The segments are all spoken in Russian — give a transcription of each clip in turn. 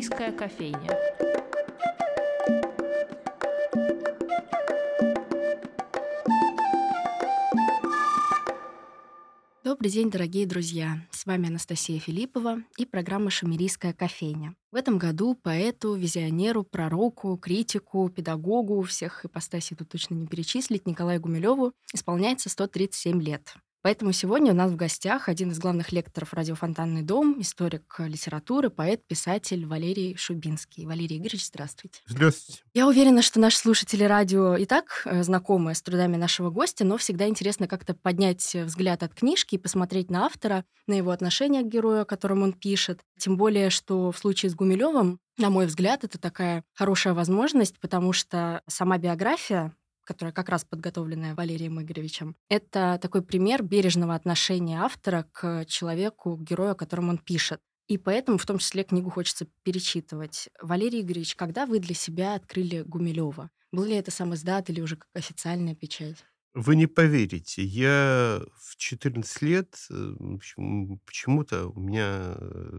Шумерийская кофейня. Добрый день, дорогие друзья! С вами Анастасия Филиппова и программа «Шумерийская кофейня». В этом году поэту, визионеру, пророку, критику, педагогу, всех ипостасей тут точно не перечислить, Николаю Гумилеву исполняется 137 лет. Поэтому сегодня у нас в гостях один из главных лекторов радиофонтанный дом, историк литературы, поэт, писатель Валерий Шубинский. Валерий Игоревич, здравствуйте. Здравствуйте. Я уверена, что наши слушатели радио и так э, знакомы с трудами нашего гостя, но всегда интересно как-то поднять взгляд от книжки и посмотреть на автора, на его отношение к герою, о котором он пишет. Тем более, что в случае с Гумилевым на мой взгляд, это такая хорошая возможность, потому что сама биография которая как раз подготовленная Валерием Игоревичем, это такой пример бережного отношения автора к человеку, к герою, о котором он пишет. И поэтому в том числе книгу хочется перечитывать. Валерий Игоревич, когда вы для себя открыли Гумилева? Был ли это сам издат или уже как официальная печать? Вы не поверите, я в 14 лет э, почему-то у меня э,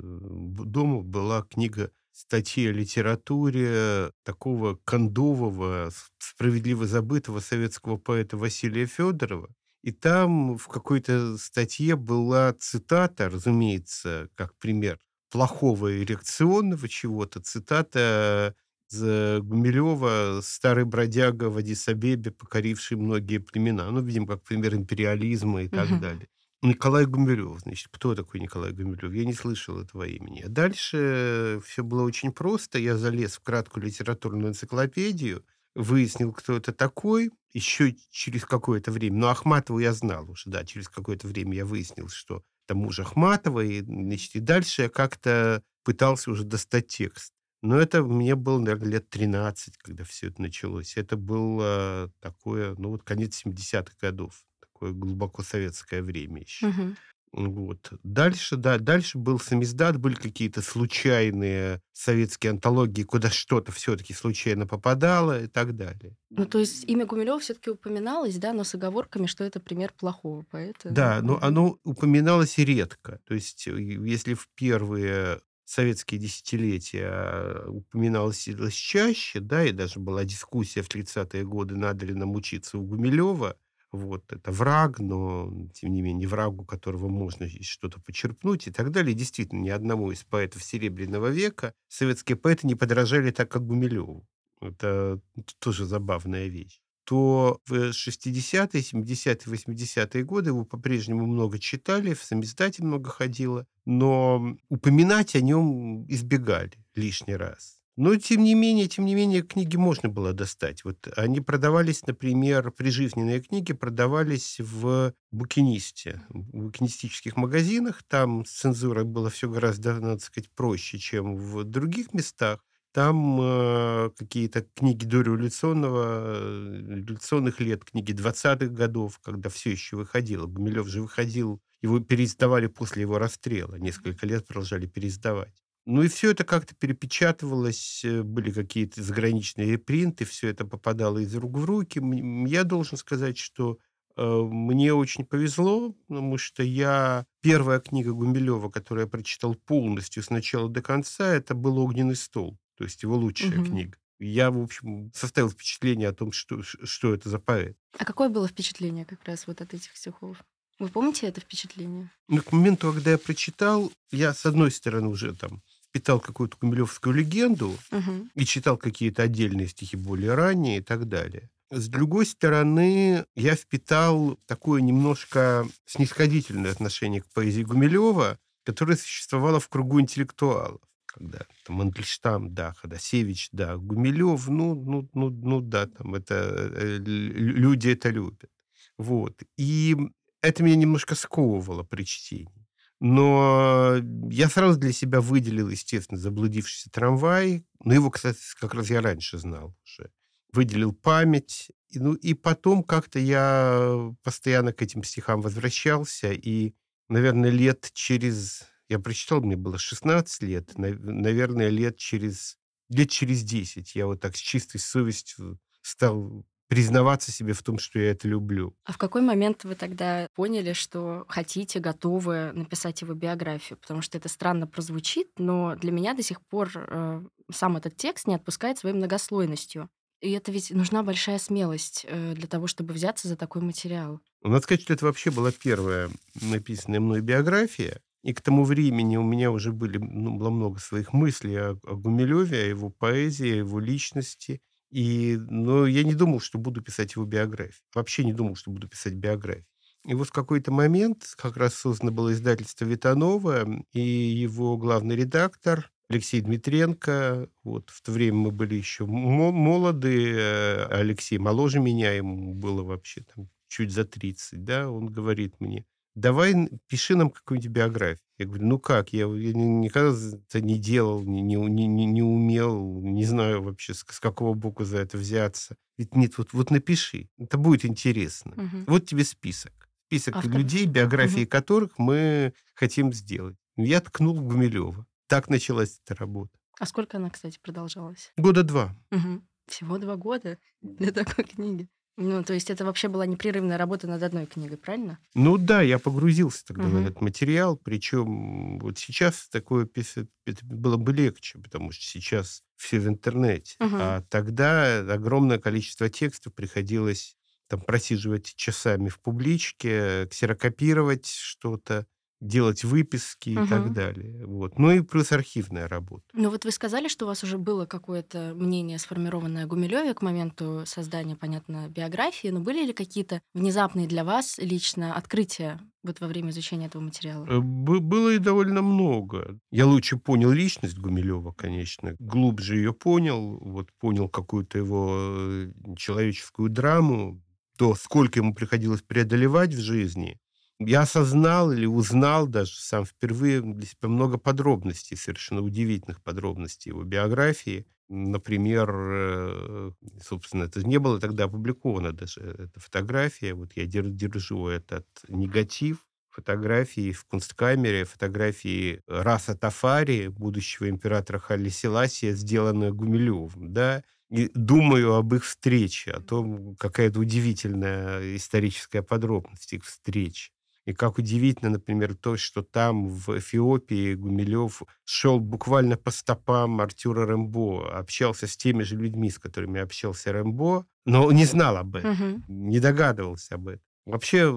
дома была книга статьи о литературе такого кондового, справедливо забытого советского поэта Василия Федорова. И там в какой-то статье была цитата, разумеется, как пример плохого эрекционного чего-то, цитата из Гумилева «Старый бродяга в Адисабебе, покоривший многие племена». Ну, видим, как пример империализма и так угу. далее. Николай Гумилев. Значит, кто такой Николай Гумилев? Я не слышал этого имени. А дальше все было очень просто. Я залез в краткую литературную энциклопедию, выяснил, кто это такой. Еще через какое-то время, ну, Ахматову я знал уже, да, через какое-то время я выяснил, что это муж Ахматова, и, значит, и дальше я как-то пытался уже достать текст. Но это мне было, наверное, лет 13, когда все это началось. Это было такое, ну, вот конец 70-х годов такое глубоко советское время еще. Угу. Вот. Дальше, да, дальше был самиздат, были какие-то случайные советские антологии, куда что-то все-таки случайно попадало и так далее. Ну, то есть имя Гумилева все-таки упоминалось, да, но с оговорками, что это пример плохого поэта. Да, но оно упоминалось редко. То есть, э, если в первые советские десятилетия упоминалось чаще, да, и даже была дискуссия в 30-е годы, надо ли нам учиться у Гумилева, вот, это враг, но, тем не менее, врагу которого можно что-то почерпнуть и так далее. Действительно, ни одному из поэтов Серебряного века советские поэты не подражали так, как Гумилеву. Это тоже забавная вещь то в 60-е, 70-е, 80-е годы его по-прежнему много читали, в самиздате много ходило, но упоминать о нем избегали лишний раз. Но, тем не менее, тем не менее, книги можно было достать. Вот они продавались, например, прижизненные книги продавались в букинисте, в букинистических магазинах. Там с цензурой было все гораздо, надо сказать, проще, чем в других местах. Там э, какие-то книги дореволюционного, революционных лет, книги 20-х годов, когда все еще выходило. Гумилев же выходил, его переиздавали после его расстрела. Несколько лет продолжали переиздавать. Ну и все это как-то перепечатывалось, э, были какие-то заграничные принты, все это попадало из рук в руки. Я должен сказать, что э, мне очень повезло, потому что я... Первая книга Гумилева, которую я прочитал полностью с начала до конца, это был «Огненный стол», то есть его лучшая угу. книга. Я, в общем, составил впечатление о том, что, что это за поэт. А какое было впечатление как раз вот от этих стихов? Вы помните это впечатление? Ну, к моменту, когда я прочитал, я, с одной стороны, уже там впитал какую-то кумилевскую легенду угу. и читал какие-то отдельные стихи более ранние и так далее. С другой стороны, я впитал такое немножко снисходительное отношение к поэзии Гумилева, которое существовало в кругу интеллектуалов. Когда там Мандельштам, да, Ходосевич, да, Гумилев, ну, ну, ну, ну да, там это э, люди это любят. Вот. И это меня немножко сковывало при чтении. Но я сразу для себя выделил, естественно, заблудившийся трамвай. Но его, кстати, как раз я раньше знал уже. Выделил память. И, ну, и потом как-то я постоянно к этим стихам возвращался. И, наверное, лет через... Я прочитал, мне было 16 лет. Наверное, лет через... Лет через 10 я вот так с чистой совестью стал признаваться себе в том, что я это люблю. А в какой момент вы тогда поняли, что хотите, готовы написать его биографию? Потому что это странно прозвучит, но для меня до сих пор э, сам этот текст не отпускает своей многослойностью. И это ведь нужна большая смелость э, для того, чтобы взяться за такой материал. Надо сказать, что это вообще была первая написанная мной биография. И к тому времени у меня уже были, ну, было много своих мыслей о, о Гумилеве, о его поэзии, о его личности. И, но я не думал, что буду писать его биографию. Вообще не думал, что буду писать биографию. И вот в какой-то момент как раз создано было издательство Витанова, и его главный редактор Алексей Дмитренко. Вот в то время мы были еще молоды. Э, Алексей моложе меня, ему было вообще там чуть за 30, да, он говорит мне, давай пиши нам какую-нибудь биографию. Я говорю, ну как, я, я никогда это не делал, не, не, не, не умел, не знаю вообще, с, с какого боку за это взяться. Ведь нет, вот, вот напиши, это будет интересно. Угу. Вот тебе список. Список Автор. людей, биографии угу. которых мы хотим сделать. Я ткнул Гумилева. Так началась эта работа. А сколько она, кстати, продолжалась? Года два. Угу. Всего два года для такой книги. Ну, то есть это вообще была непрерывная работа над одной книгой, правильно? Ну да, я погрузился тогда угу. в этот материал, причем вот сейчас такое писать было бы легче, потому что сейчас все в интернете. Угу. А тогда огромное количество текстов приходилось там просиживать часами в публичке, ксерокопировать что-то, делать выписки угу. и так далее. Вот. Ну и плюс архивная работа. Ну вот вы сказали, что у вас уже было какое-то мнение сформированное о Гумилеве к моменту создания, понятно, биографии, но были ли какие-то внезапные для вас лично открытия вот во время изучения этого материала? Э, было и довольно много. Я лучше понял личность Гумилева, конечно, глубже ее понял, вот понял какую-то его э, человеческую драму, то, сколько ему приходилось преодолевать в жизни, я осознал или узнал даже сам впервые для себя много подробностей, совершенно удивительных подробностей его биографии. Например, э, собственно, это не было тогда опубликовано даже, эта фотография. Вот я держу этот негатив фотографии в кунсткамере, фотографии Раса Тафари, будущего императора Халли Селасия, сделанная Гумилевым, да, и думаю об их встрече, о том, какая-то удивительная историческая подробность их встречи. И как удивительно, например, то, что там, в Эфиопии, Гумилев шел буквально по стопам Артюра Рэмбо, общался с теми же людьми, с которыми общался Рэмбо, но не знал об этом, угу. не догадывался об этом. Вообще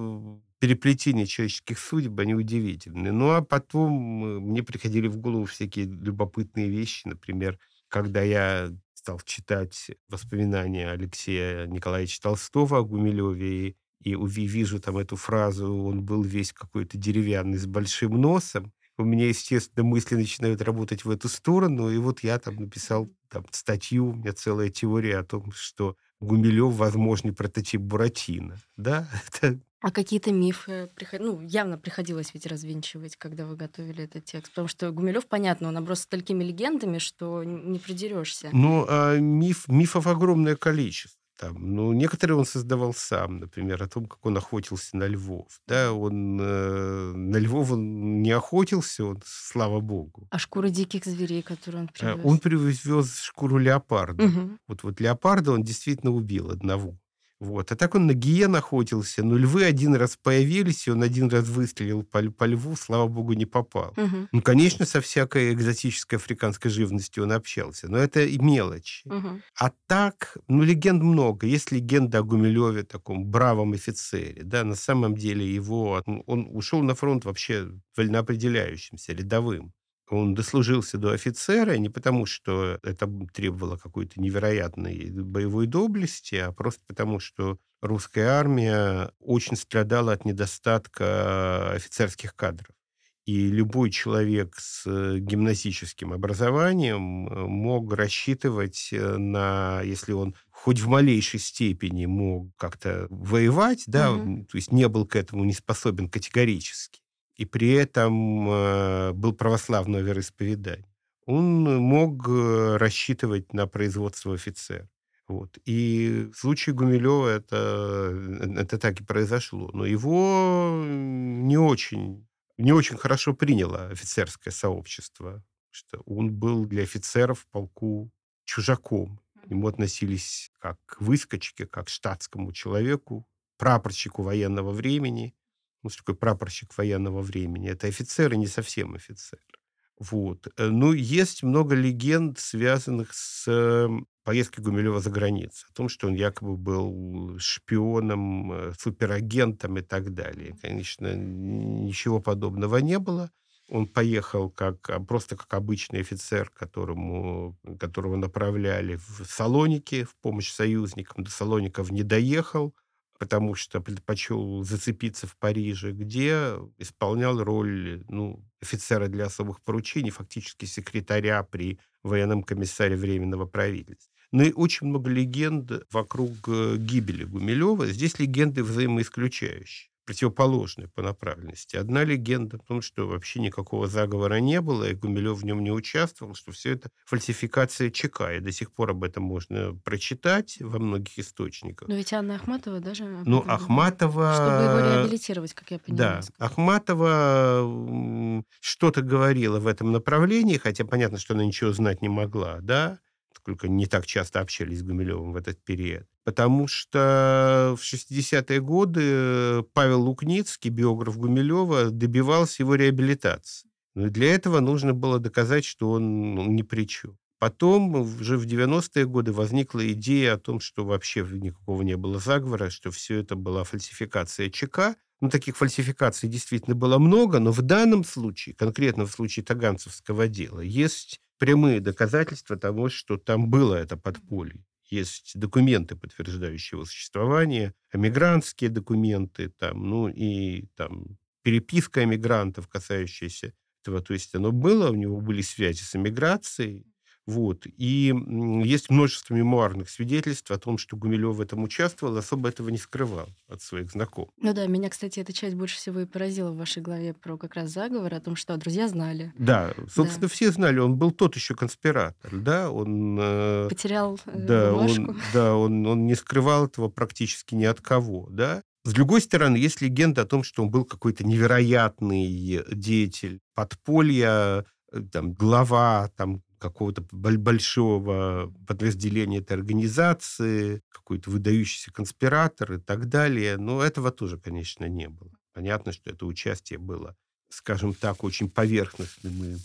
переплетение человеческих судеб, они удивительны. Ну, а потом э, мне приходили в голову всякие любопытные вещи. Например, когда я стал читать воспоминания Алексея Николаевича Толстого о Гумилеве, и вижу там эту фразу, он был весь какой-то деревянный с большим носом, у меня, естественно, мысли начинают работать в эту сторону, и вот я там написал там, статью, у меня целая теория о том, что Гумилев возможный прототип Буратино. Да? А какие-то мифы приход... ну, явно приходилось ведь развенчивать, когда вы готовили этот текст? Потому что Гумилев, понятно, он оброс столькими легендами, что не придерешься. Ну, а миф, мифов огромное количество. Там, ну, некоторые он создавал сам, например, о том, как он охотился на львов. Да, он э, на львов он не охотился, он, слава богу. А шкуры диких зверей, которые он привез? Он привез шкуру леопарда. Угу. Вот, вот леопарда он действительно убил одного. Вот. А так он на гиен охотился. Но львы один раз появились, и он один раз выстрелил по, по льву, слава богу, не попал. Угу. Ну, конечно, со всякой экзотической африканской живностью он общался, но это и мелочи. Угу. А так, ну, легенд много. Есть легенда о Гумилеве, таком бравом офицере. Да, на самом деле его... Он ушел на фронт вообще вольноопределяющимся, рядовым. Он дослужился до офицера не потому, что это требовало какой-то невероятной боевой доблести, а просто потому, что русская армия очень страдала от недостатка офицерских кадров. И любой человек с гимназическим образованием э, мог рассчитывать э, на, если он хоть в малейшей степени мог как-то воевать, да, угу. то есть не был к этому не способен категорически, и при этом э, был православного вероисповедания, он мог э, рассчитывать на производство офицера. Вот. И в случае Гумилева это, э, это так и произошло. Но его не очень, не очень хорошо приняло офицерское сообщество, что он был для офицеров в полку чужаком. К нему относились как к выскочке, как к штатскому человеку, прапорщику военного времени. Ну, что такое прапорщик военного времени? Это офицер и не совсем офицер. Вот. Э, ну, есть много легенд, связанных с эм, поездкой Гумилева за границу. О том, что он якобы был шпионом, э, суперагентом и так далее. Конечно, ничего подобного не было. Он поехал как, а, просто как обычный офицер, которому, которого направляли в Салоники в помощь союзникам. До Салоников не доехал потому что предпочел зацепиться в Париже, где исполнял роль ну, офицера для особых поручений, фактически секретаря при военном комиссаре Временного правительства. Ну и очень много легенд вокруг э, гибели Гумилева. Здесь легенды взаимоисключающие противоположные по направленности. Одна легенда о том, что вообще никакого заговора не было, и Гумилев в нем не участвовал, что все это фальсификация ЧК, и до сих пор об этом можно прочитать во многих источниках. Но ведь Анна Ахматова даже... Ну, Ахматова... Чтобы его реабилитировать, как я понимаю. Да, Ахматова что-то говорила в этом направлении, хотя понятно, что она ничего знать не могла, да, только не так часто общались с Гумилевым в этот период. Потому что в 60-е годы Павел Лукницкий, биограф Гумилева, добивался его реабилитации. Но для этого нужно было доказать, что он ну, ни при чем. Потом, уже в 90-е годы, возникла идея о том, что вообще никакого не было заговора, что все это была фальсификация ЧК. Ну, таких фальсификаций действительно было много, но в данном случае, конкретно в случае Таганцевского дела, есть прямые доказательства того, что там было это подполье. Есть документы, подтверждающие его существование, эмигрантские документы, там, ну и там переписка эмигрантов, касающаяся этого. То есть оно было, у него были связи с эмиграцией, вот. И есть множество мемуарных свидетельств о том, что Гумилев в этом участвовал, особо этого не скрывал от своих знакомых. Ну да, меня, кстати, эта часть больше всего и поразила в вашей главе про как раз заговор, о том, что друзья знали. Да, собственно, да. все знали, он был тот еще конспиратор, да, он... Э, Потерял э, да, бумажку. Он, да, он, он не скрывал этого практически ни от кого, да. С другой стороны, есть легенда о том, что он был какой-то невероятный деятель подполья, э, там, глава там, какого-то большого подразделения этой организации, какой-то выдающийся конспиратор и так далее. Но этого тоже, конечно, не было. Понятно, что это участие было, скажем так, очень поверхностным и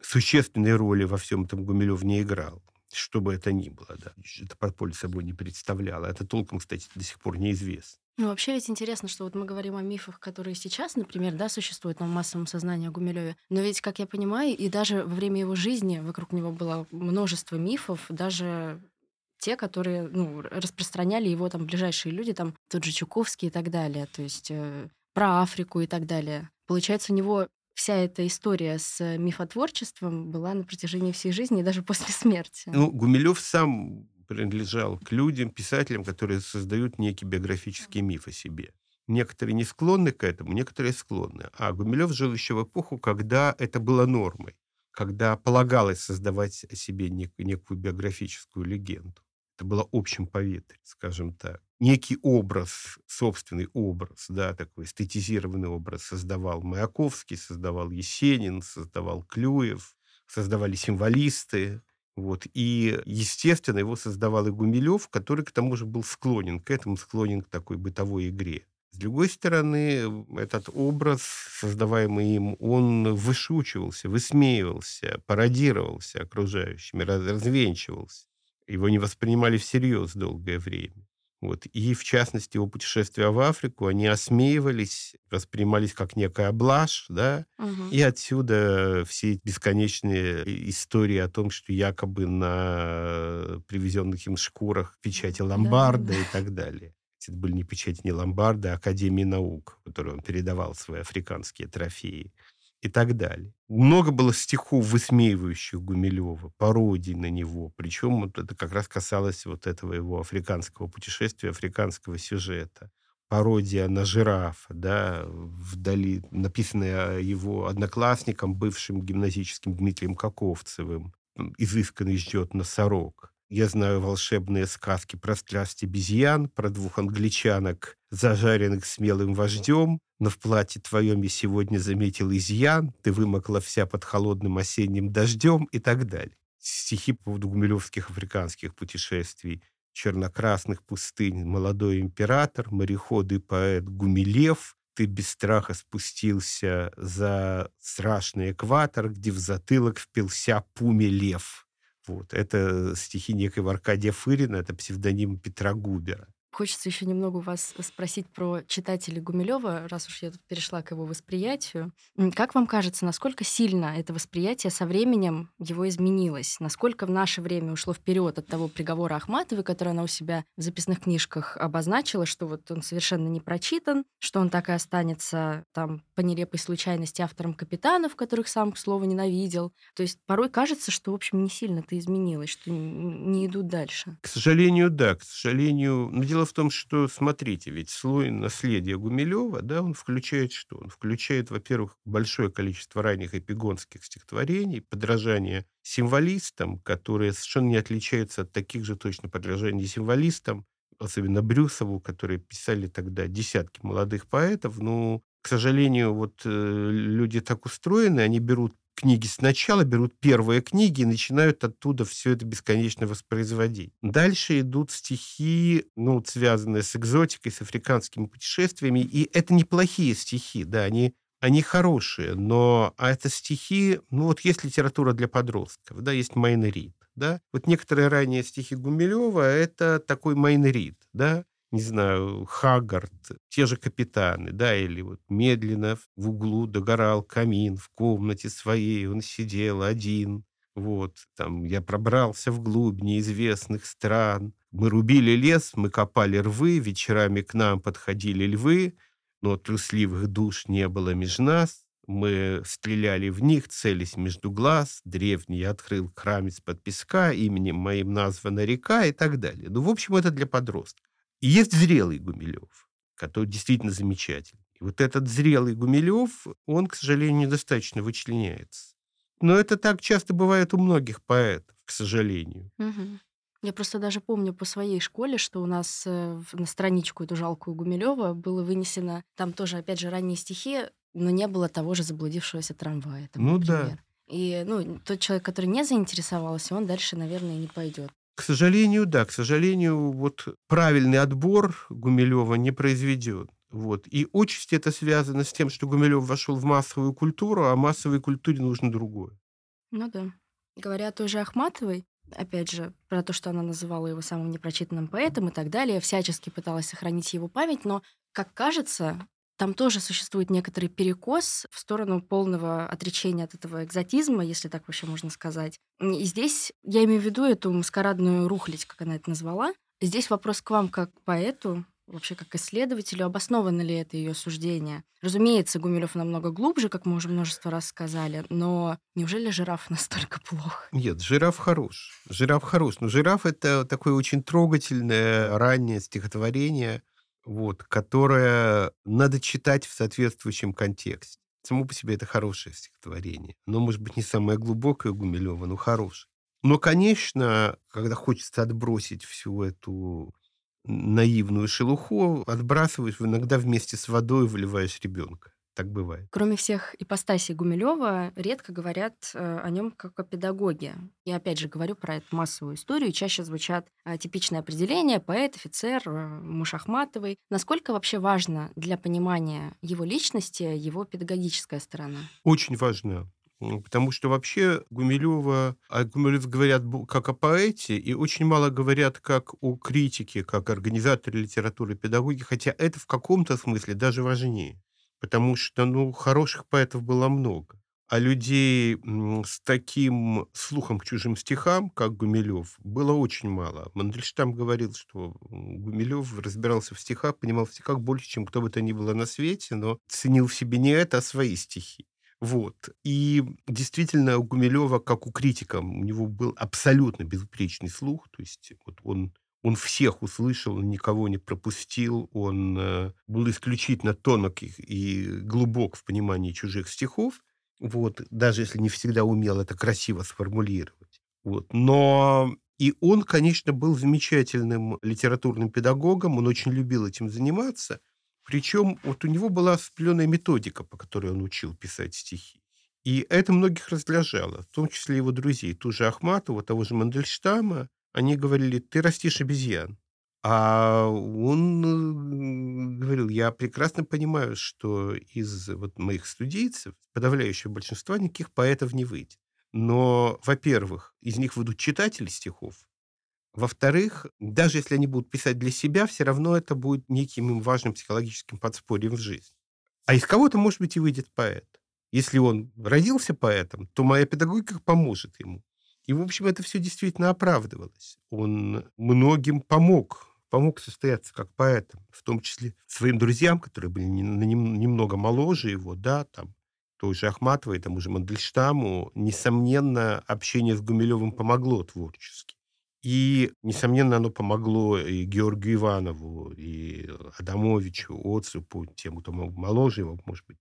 существенной роли во всем этом Гумилев не играл. Что бы это ни было, да. Это подполье собой не представляло. Это толком, кстати, до сих пор неизвестно. Ну, вообще ведь интересно, что вот мы говорим о мифах, которые сейчас, например, да, существуют на массовом сознании о Гумилеве. Но ведь, как я понимаю, и даже во время его жизни вокруг него было множество мифов, даже те, которые ну, распространяли его там ближайшие люди, там тот же Чуковский и так далее, то есть э, про Африку и так далее. Получается, у него вся эта история с мифотворчеством была на протяжении всей жизни и даже после смерти. Ну, Гумилев сам принадлежал к людям, писателям, которые создают некий биографический миф о себе. Некоторые не склонны к этому, некоторые склонны. А Гумилев жил еще в эпоху, когда это было нормой, когда полагалось создавать о себе нек- некую биографическую легенду. Это было общим поветрием, скажем так. Некий образ, собственный образ, да, такой эстетизированный образ создавал Маяковский, создавал Есенин, создавал Клюев, создавали символисты, вот. И, естественно, его создавал и Гумилев, который к тому же был склонен к этому, склонен к такой бытовой игре. С другой стороны, этот образ, создаваемый им, он вышучивался, высмеивался, пародировался окружающими, развенчивался. Его не воспринимали всерьез долгое время. Вот. И, в частности, его путешествия в Африку, они осмеивались, воспринимались как некая блажь, да, угу. и отсюда все бесконечные истории о том, что якобы на привезенных им шкурах печати ломбарда да. и так далее. Это были не печати не ломбарда, а Академии наук, которой он передавал свои африканские трофеи и так далее. Много было стихов, высмеивающих Гумилева, пародий на него. Причем вот это как раз касалось вот этого его африканского путешествия, африканского сюжета. Пародия на жирафа, да, вдали, написанная его одноклассником, бывшим гимназическим Дмитрием Каковцевым. «Изысканный ждет носорог». Я знаю волшебные сказки про страсть обезьян, про двух англичанок, зажаренных смелым вождем, но в платье твоем я сегодня заметил изъян, ты вымокла вся под холодным осенним дождем и так далее. стихи по поводу гумилевских африканских путешествий. «Чернокрасных пустынь, молодой император, мореход и поэт Гумилев, ты без страха спустился за страшный экватор, где в затылок впился пуме лев». Вот. Это стихи некоего Аркадия Фырина, это псевдоним Петра Губера. Хочется еще немного у вас спросить про читателей Гумилева, раз уж я тут перешла к его восприятию. Как вам кажется, насколько сильно это восприятие со временем его изменилось? Насколько в наше время ушло вперед от того приговора Ахматовой, который она у себя в записных книжках обозначила, что вот он совершенно не прочитан, что он так и останется там по нелепой случайности автором «Капитанов», которых сам, к слову, ненавидел. То есть порой кажется, что, в общем, не сильно-то изменилось, что не идут дальше. К сожалению, да. К сожалению, но дело в том, что, смотрите, ведь слой наследия Гумилева, да, он включает что? Он включает, во-первых, большое количество ранних эпигонских стихотворений, подражание символистам, которые совершенно не отличаются от таких же точно подражаний символистам, особенно Брюсову, которые писали тогда десятки молодых поэтов. Ну, к сожалению, вот э, люди так устроены, они берут книги сначала, берут первые книги и начинают оттуда все это бесконечно воспроизводить. Дальше идут стихи, ну, связанные с экзотикой, с африканскими путешествиями, и это неплохие стихи, да, они они хорошие, но а это стихи, ну вот есть литература для подростков, да, есть майнерит, да. Вот некоторые ранние стихи Гумилева – это такой майнерит, да не знаю, Хаггард, те же капитаны, да, или вот медленно в углу догорал камин в комнате своей, он сидел один, вот, там, я пробрался вглубь неизвестных стран. Мы рубили лес, мы копали рвы, вечерами к нам подходили львы, но трусливых душ не было меж нас. Мы стреляли в них, целясь между глаз. Древний открыл храм из-под песка, именем моим названа река и так далее. Ну, в общем, это для подростков. И есть зрелый Гумилев, который действительно замечательный. И вот этот зрелый Гумилев, он, к сожалению, недостаточно вычленяется. Но это так часто бывает у многих поэтов, к сожалению. Угу. Я просто даже помню по своей школе, что у нас э, на страничку эту жалкую Гумилева было вынесено, там тоже, опять же, ранние стихи, но не было того же заблудившегося трамвая. Там, ну например. да. И ну, тот человек, который не заинтересовался, он дальше, наверное, не пойдет. К сожалению, да, к сожалению, вот правильный отбор Гумилева не произведен. Вот. И отчасти это связано с тем, что Гумилев вошел в массовую культуру, а массовой культуре нужно другое. Ну да. Говоря о той же Ахматовой, опять же, про то, что она называла его самым непрочитанным поэтом и так далее, всячески пыталась сохранить его память, но, как кажется, там тоже существует некоторый перекос в сторону полного отречения от этого экзотизма, если так вообще можно сказать. И здесь я имею в виду эту маскарадную рухлядь, как она это назвала. Здесь вопрос к вам как к поэту, вообще как исследователю, обосновано ли это ее суждение. Разумеется, Гумилев намного глубже, как мы уже множество раз сказали, но неужели жираф настолько плох? Нет, жираф хорош. Жираф хорош. Но жираф — это такое очень трогательное раннее стихотворение, вот, которое надо читать в соответствующем контексте. Само по себе это хорошее стихотворение. Но, может быть, не самое глубокое Гумилева, но хорошее. Но, конечно, когда хочется отбросить всю эту наивную шелуху, отбрасываешь иногда вместе с водой выливаешь ребенка. Так бывает. Кроме всех ипостасей Гумилева, редко говорят э, о нем как о педагоге. Я опять же говорю про эту массовую историю. Чаще звучат э, типичные определения поэт, офицер, э, муж Ахматовой. Насколько вообще важно для понимания его личности его педагогическая сторона? Очень важно. Потому что вообще Гумилева, о Гумилев говорят как о поэте, и очень мало говорят как о критике, как организаторе литературы, педагоги, хотя это в каком-то смысле даже важнее потому что, ну, хороших поэтов было много. А людей с таким слухом к чужим стихам, как Гумилев, было очень мало. Мандельштам говорил, что Гумилев разбирался в стихах, понимал в стихах больше, чем кто бы то ни было на свете, но ценил в себе не это, а свои стихи. Вот. И действительно, у Гумилева, как у критика, у него был абсолютно безупречный слух. То есть вот он он всех услышал, никого не пропустил, он э, был исключительно тонок и, глубок в понимании чужих стихов, вот, даже если не всегда умел это красиво сформулировать. Вот. Но и он, конечно, был замечательным литературным педагогом, он очень любил этим заниматься. Причем вот у него была определенная методика, по которой он учил писать стихи. И это многих раздражало, в том числе его друзей, ту же Ахматову, того же Мандельштама. Они говорили, ты растишь обезьян. А он говорил, я прекрасно понимаю, что из вот моих студийцев подавляющего большинства никаких поэтов не выйдет. Но, во-первых, из них выйдут читатели стихов. Во-вторых, даже если они будут писать для себя, все равно это будет неким им важным психологическим подспорьем в жизнь. А из кого-то, может быть, и выйдет поэт. Если он родился поэтом, то моя педагогика поможет ему. И, в общем, это все действительно оправдывалось. Он многим помог помог состояться как поэтом, в том числе своим друзьям, которые были немного моложе его, да, там, той же Ахматовой, тому же Мандельштаму, несомненно, общение с Гумилевым помогло творчески. И, несомненно, оно помогло и Георгию Иванову, и Адамовичу, Оцепу, тем, кто моложе его, может быть,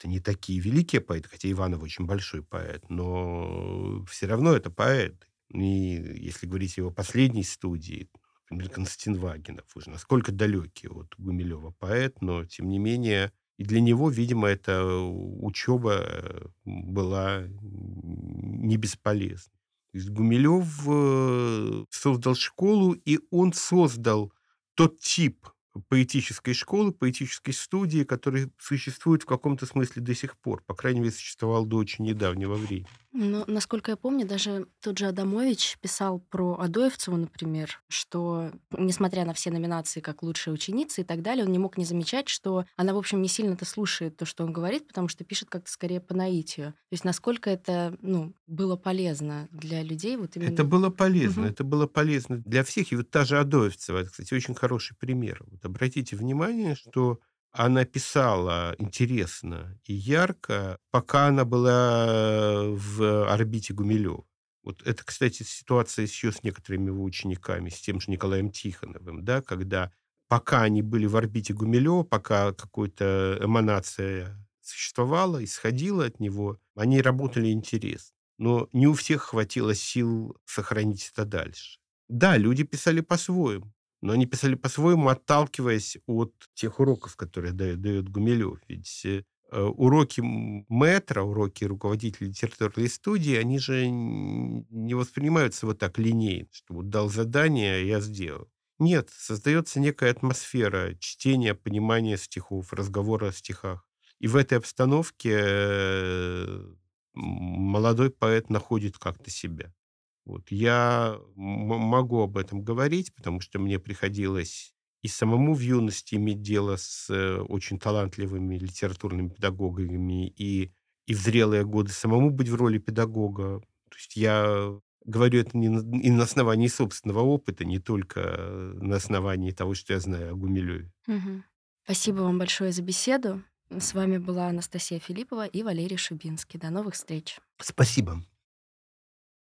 это не такие великие поэты, хотя Иванов очень большой поэт, но все равно это поэт. И если говорить о его последней студии, например, Константин Вагинов, уже насколько далекий от Гумилева поэт, но, тем не менее, и для него, видимо, эта учеба э, была не бесполезна. То есть Гумилев э, создал школу, и он создал тот тип поэтической школы, поэтической студии, который существует в каком-то смысле до сих пор. По крайней мере, существовал до очень недавнего времени. Ну, насколько я помню, даже тот же Адамович писал про Адоевцеву, например, что, несмотря на все номинации как лучшая ученица и так далее, он не мог не замечать, что она, в общем, не сильно-то слушает то, что он говорит, потому что пишет как-то скорее по наитию. То есть насколько это ну, было полезно для людей вот именно... Это было полезно, угу. это было полезно для всех. И вот та же Адоевцева, это, кстати, очень хороший пример. Вот обратите внимание, что она писала интересно и ярко, пока она была в орбите Гумилева. Вот это, кстати, ситуация еще с некоторыми его учениками, с тем же Николаем Тихоновым, да, когда пока они были в орбите Гумилева, пока какая-то эманация существовала, исходила от него, они работали интересно. Но не у всех хватило сил сохранить это дальше. Да, люди писали по-своему но они писали по-своему, отталкиваясь от тех уроков, которые дает, дает Гумилев. Ведь э, уроки мэтра, уроки руководителя литературной студии, они же не воспринимаются вот так линейно, что вот дал задание, я сделал. Нет, создается некая атмосфера чтения, понимания стихов, разговора о стихах. И в этой обстановке э, молодой поэт находит как-то себя. Вот. Я могу об этом говорить, потому что мне приходилось и самому в юности иметь дело с э, очень талантливыми литературными педагогами, и, и в зрелые годы самому быть в роли педагога. То есть я говорю это не на, и на основании собственного опыта, не только на основании того, что я знаю о Гумилеве. Угу. Спасибо вам большое за беседу. С вами была Анастасия Филиппова и Валерий Шубинский. До новых встреч. Спасибо.